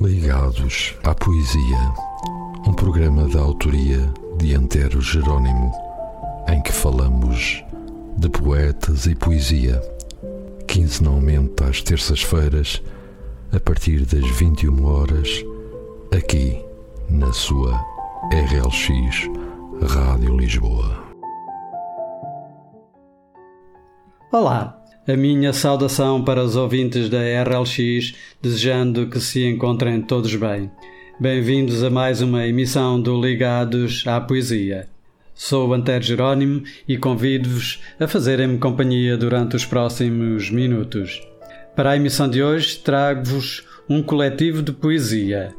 Ligados à Poesia, um programa da autoria de Antero Jerónimo, em que falamos de poetas e poesia, quinzenalmente às terças-feiras, a partir das 21 horas, aqui na sua RLX Rádio Lisboa. Olá, a minha saudação para os ouvintes da RLX, desejando que se encontrem todos bem. Bem-vindos a mais uma emissão do Ligados à Poesia. Sou Antero Jerónimo e convido-vos a fazerem-me companhia durante os próximos minutos. Para a emissão de hoje, trago-vos um coletivo de poesia.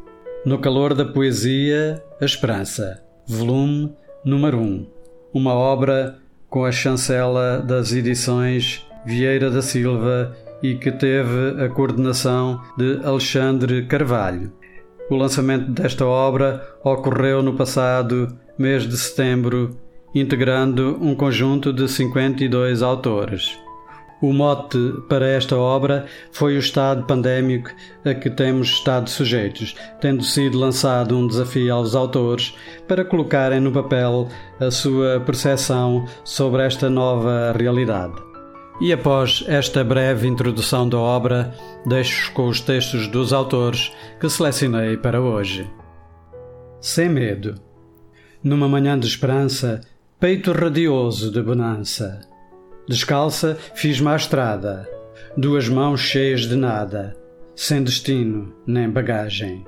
No calor da poesia, a esperança. Volume número 1. Uma obra com a chancela das edições Vieira da Silva e que teve a coordenação de Alexandre Carvalho. O lançamento desta obra ocorreu no passado mês de setembro, integrando um conjunto de 52 autores. O mote para esta obra foi o estado pandémico a que temos estado sujeitos, tendo sido lançado um desafio aos autores para colocarem no papel a sua percepção sobre esta nova realidade. E após esta breve introdução da obra, deixo-vos com os textos dos autores que selecionei para hoje. Sem medo. Numa manhã de esperança, peito radioso de bonança Descalça, fiz-me à estrada, duas mãos cheias de nada, sem destino nem bagagem.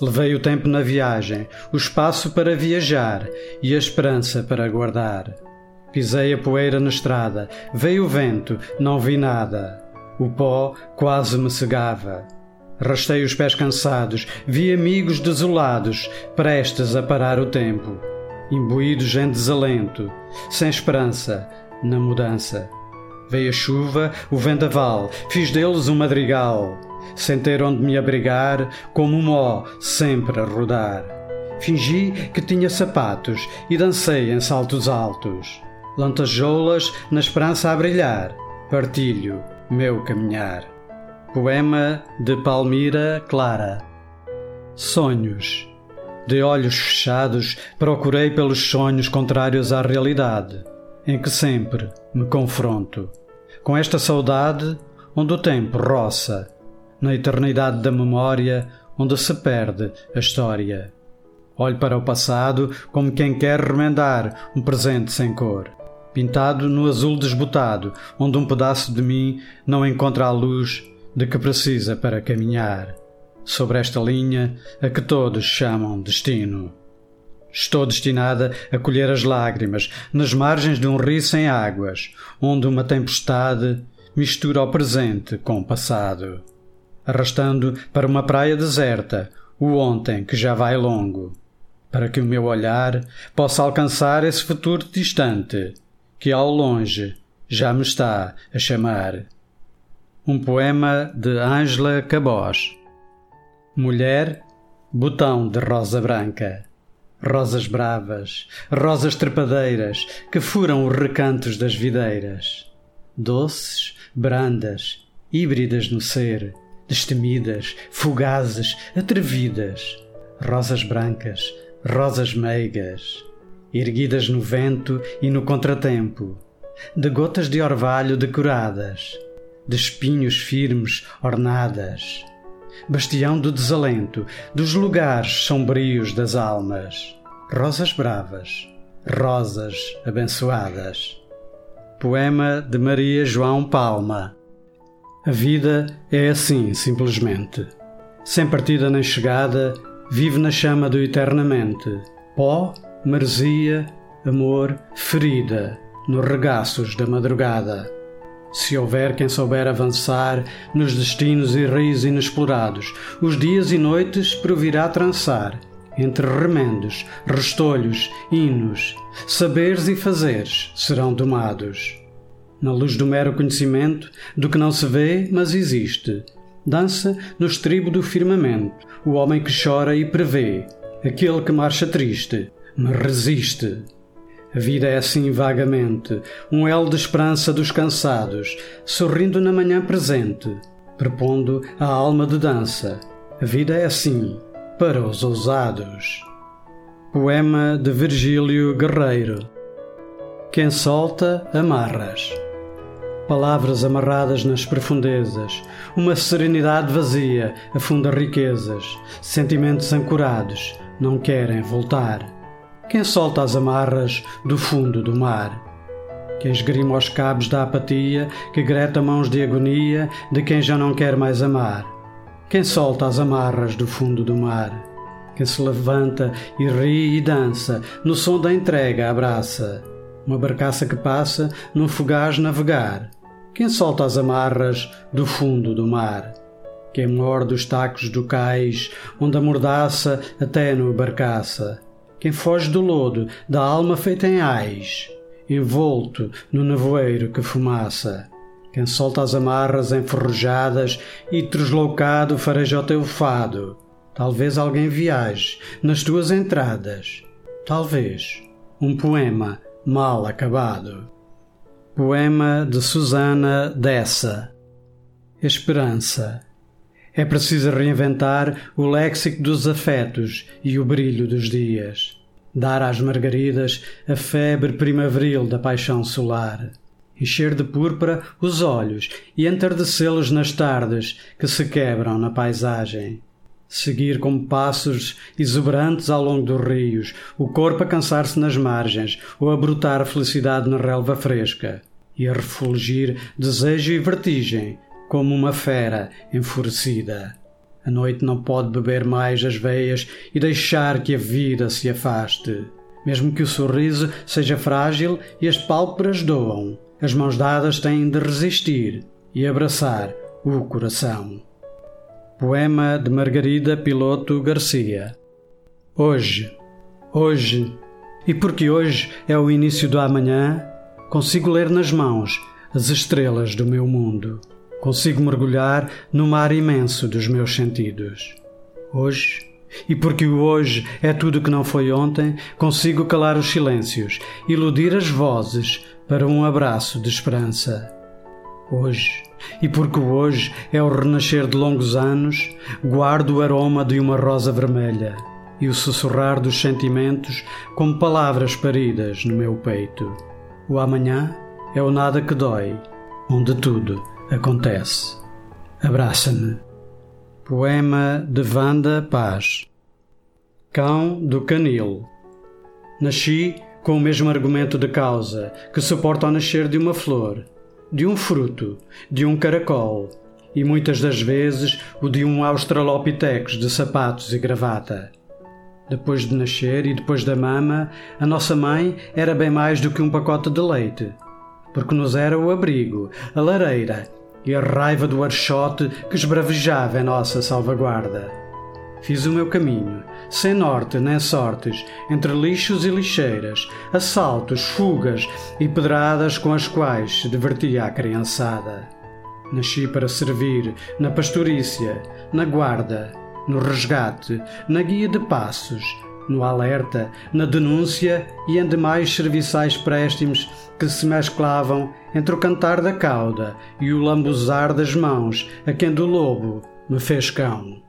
Levei o tempo na viagem, o espaço para viajar e a esperança para guardar. Pisei a poeira na estrada, veio o vento, não vi nada. O pó quase me cegava. Rastei os pés cansados, vi amigos desolados, prestes a parar o tempo. Imbuídos em desalento, sem esperança, na mudança. Veio a chuva, o vendaval, fiz deles um madrigal, sem ter onde me abrigar, como um mó, sempre a rodar. Fingi que tinha sapatos e dancei em saltos altos. Lantejoulas na esperança a brilhar, partilho meu caminhar. Poema de Palmira Clara. Sonhos. De olhos fechados, procurei pelos sonhos contrários à realidade em que sempre me confronto com esta saudade onde o tempo roça, na eternidade da memória onde se perde a história. Olho para o passado como quem quer remendar um presente sem cor, pintado no azul desbotado, onde um pedaço de mim não encontra a luz de que precisa para caminhar, sobre esta linha a que todos chamam destino. Estou destinada a colher as lágrimas nas margens de um rio sem águas, onde uma tempestade mistura o presente com o passado, arrastando para uma praia deserta o ontem que já vai longo, para que o meu olhar possa alcançar esse futuro distante que ao longe já me está a chamar. Um poema de Ângela Cabós. Mulher, botão de rosa branca rosas bravas, rosas trepadeiras que furam os recantos das videiras. Doces, brandas, híbridas no ser, destemidas, fugazes, atrevidas. Rosas brancas, rosas meigas, erguidas no vento e no contratempo, de gotas de orvalho decoradas, de espinhos firmes ornadas bastião do desalento, dos lugares sombrios das almas. Rosas bravas, rosas abençoadas. Poema de Maria João Palma. A vida é assim, simplesmente. Sem partida nem chegada, vive na chama do eternamente. Pó, maresia, amor, ferida, nos regaços da madrugada se houver quem souber avançar nos destinos e rios inexplorados, os dias e noites provirá trançar, entre remendos, restolhos, hinos, saberes e fazeres serão domados. Na luz do mero conhecimento, do que não se vê, mas existe, dança no estribo do firmamento, o homem que chora e prevê, aquele que marcha triste, mas resiste. A vida é assim vagamente, um elo de esperança dos cansados, sorrindo na manhã presente, propondo a alma de dança, A vida é assim, para os ousados. Poema de Virgílio Guerreiro. Quem solta, amarras. Palavras amarradas nas profundezas, uma serenidade vazia afunda riquezas, sentimentos ancorados não querem voltar. Quem solta as amarras do fundo do mar? Quem esgrima os cabos da apatia, que greta mãos de agonia de quem já não quer mais amar? Quem solta as amarras do fundo do mar? Quem se levanta e ri e dança, no som da entrega abraça uma barcaça que passa num fugaz navegar. Quem solta as amarras do fundo do mar? Quem morde os tacos do cais, onde a mordaça até no barcaça? Quem foge do lodo, da alma feita em ais, envolto no nevoeiro que fumaça? Quem solta as amarras enferrujadas e tresloucado fareja o teu fado? Talvez alguém viaje nas tuas entradas. Talvez um poema mal acabado. Poema de Susana Dessa Esperança É preciso reinventar o léxico dos afetos e o brilho dos dias. Dar às margaridas a febre primaveril da paixão solar. Encher de púrpura os olhos e entardecê-los nas tardes que se quebram na paisagem seguir como passos exuberantes ao longo dos rios, o corpo a cansar-se nas margens ou a brotar felicidade na relva fresca, e a refulgir desejo e vertigem como uma fera enfurecida. A noite não pode beber mais as veias e deixar que a vida se afaste. Mesmo que o sorriso seja frágil e as pálpebras doam, as mãos dadas têm de resistir e abraçar o coração. Poema de Margarida Piloto Garcia. Hoje, hoje, e porque hoje é o início do amanhã, consigo ler nas mãos as estrelas do meu mundo. Consigo mergulhar no mar imenso dos meus sentidos. Hoje, e porque o hoje é tudo que não foi ontem, consigo calar os silêncios, iludir as vozes para um abraço de esperança. Hoje, e porque o hoje é o renascer de longos anos, guardo o aroma de uma rosa vermelha e o sussurrar dos sentimentos como palavras paridas no meu peito. O amanhã é o nada que dói, onde tudo acontece. Abraça-me. Poema de Vanda Paz. Cão do Canil. Nasci com o mesmo argumento de causa que suporta ao nascer de uma flor de um fruto, de um caracol e muitas das vezes o de um australopithecus de sapatos e gravata. Depois de nascer e depois da mama, a nossa mãe era bem mais do que um pacote de leite, porque nos era o abrigo, a lareira e a raiva do archote que esbravejava em nossa salvaguarda. Fiz o meu caminho, sem norte nem sortes, entre lixos e lixeiras, assaltos, fugas e pedradas com as quais se divertia a criançada. Nasci para servir na pastorícia, na guarda, no resgate, na guia de passos, no alerta, na denúncia e em demais serviçais préstimos que se mesclavam entre o cantar da cauda e o lambuzar das mãos a quem do lobo me fez cão.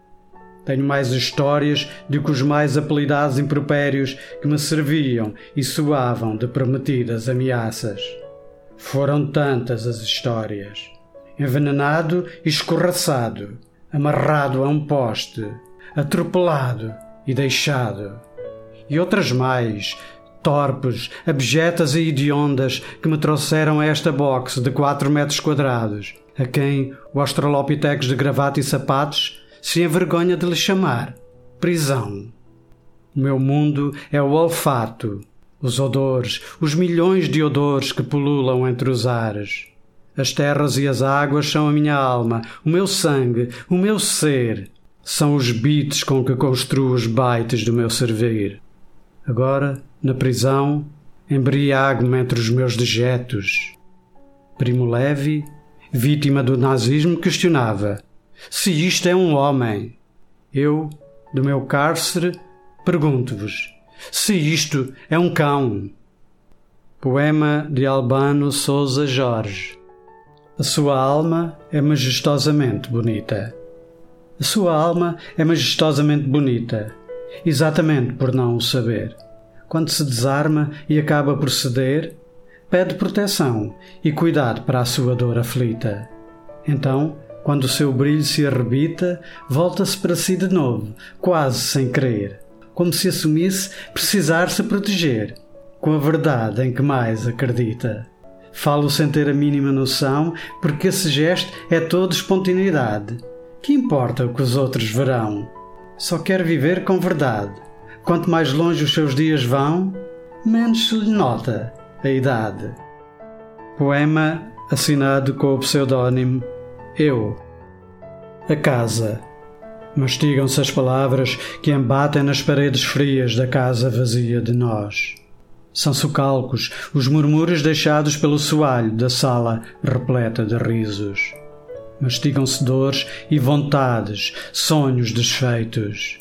Tenho mais histórias do que os mais apelidados impropérios que me serviam e soavam de prometidas ameaças. Foram tantas as histórias. Envenenado e escorraçado, amarrado a um poste, atropelado e deixado. E outras mais, torpes, abjetas e hediondas, que me trouxeram a esta boxe de quatro metros quadrados, a quem o Australopithecus de gravata e sapatos se envergonha de lhe chamar prisão. O meu mundo é o olfato, os odores, os milhões de odores que pululam entre os ares. As terras e as águas são a minha alma, o meu sangue, o meu ser. São os beats com que construo os baites do meu servir. Agora, na prisão, embriago-me entre os meus dejetos. Primo Levi, vítima do nazismo, questionava: se isto é um homem. Eu, do meu cárcere, pergunto-vos: se isto é um cão. Poema de Albano Souza Jorge. A sua alma é majestosamente bonita. A sua alma é majestosamente bonita, exatamente por não o saber. Quando se desarma e acaba por ceder, pede proteção e cuidado para a sua dor aflita. Então, quando o seu brilho se arrebita, volta-se para si de novo, quase sem querer, como se assumisse precisar se proteger, com a verdade em que mais acredita. Falo sem ter a mínima noção, porque esse gesto é todo espontaneidade. Que importa o que os outros verão? Só quer viver com verdade. Quanto mais longe os seus dias vão, menos se lhe nota a idade. Poema assinado com o pseudónimo Eu. A casa. Mastigam-se as palavras que embatem nas paredes frias da casa vazia de nós. São socalcos os murmúrios deixados pelo soalho da sala repleta de risos. Mastigam-se dores e vontades, sonhos desfeitos.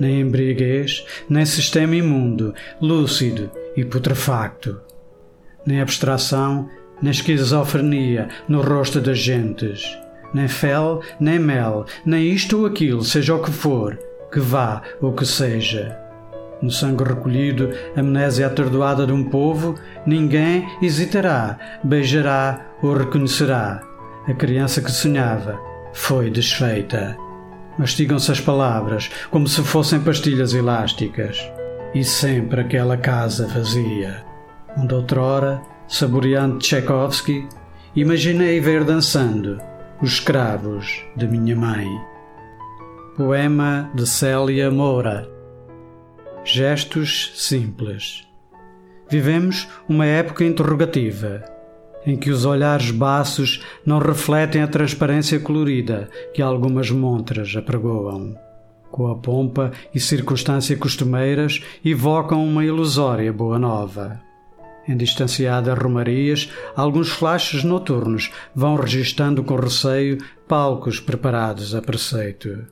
Nem embriaguez, nem sistema imundo, lúcido e putrefacto nem abstração, nem esquizofrenia no rosto das gentes, nem fel, nem mel, nem isto ou aquilo, seja o que for, que vá ou que seja. No sangue recolhido, amnésia atordoada de um povo, ninguém hesitará, beijará ou reconhecerá. A criança que sonhava foi desfeita. Mastigam-se as palavras como se fossem pastilhas elásticas. E sempre aquela casa vazia onde outrora, saboreando Tchaikovsky, imaginei ver dançando os escravos de minha mãe. Poema de Célia Moura Gestos simples. Vivemos uma época interrogativa, em que os olhares baços não refletem a transparência colorida que algumas montras apregoam. Com a pompa e circunstância costumeiras, evocam uma ilusória boa nova. Em distanciadas romarias, alguns flashes noturnos vão registando com receio palcos preparados a preceito.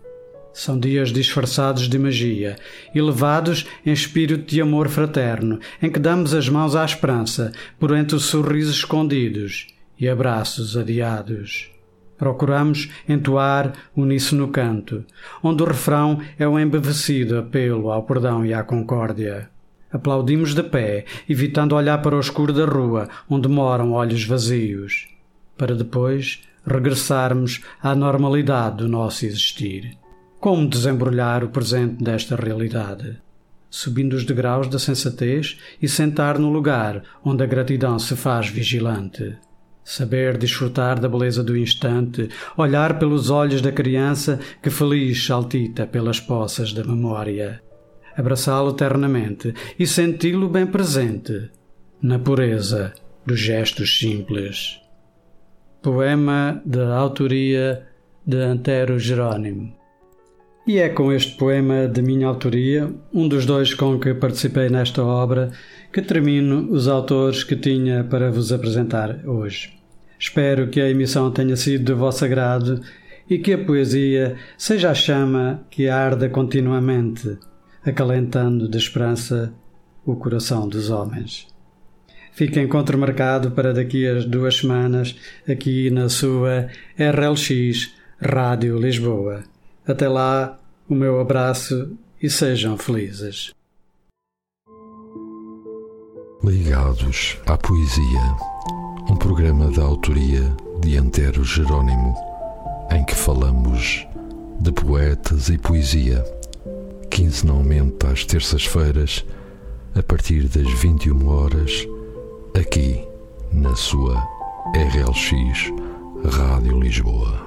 São dias disfarçados de magia, elevados em espírito de amor fraterno, em que damos as mãos à esperança por entre os sorrisos escondidos e abraços adiados. Procuramos entoar uníssono canto, onde o refrão é o embevecido apelo ao perdão e à concórdia. Aplaudimos de pé, evitando olhar para o escuro da rua, onde moram olhos vazios, para depois regressarmos à normalidade do nosso existir. Como desembrulhar o presente desta realidade? Subindo os degraus da sensatez e sentar no lugar onde a gratidão se faz vigilante. Saber desfrutar da beleza do instante, olhar pelos olhos da criança que feliz saltita pelas poças da memória abraçá-lo eternamente e senti-lo bem presente na pureza dos gestos simples. Poema de autoria de Antero Jerônimo. E é com este poema de minha autoria, um dos dois com que participei nesta obra, que termino os autores que tinha para vos apresentar hoje. Espero que a emissão tenha sido de vosso agrado e que a poesia seja a chama que arda continuamente acalentando de esperança o coração dos homens. Fica encontro marcado para daqui a duas semanas, aqui na sua RLX Rádio Lisboa. Até lá, o meu abraço e sejam felizes. Ligados à Poesia, um programa da autoria de Antero Jerônimo, em que falamos de poetas e poesia quinzenalmente às terças-feiras, a partir das 21 horas, aqui na sua RLX Rádio Lisboa.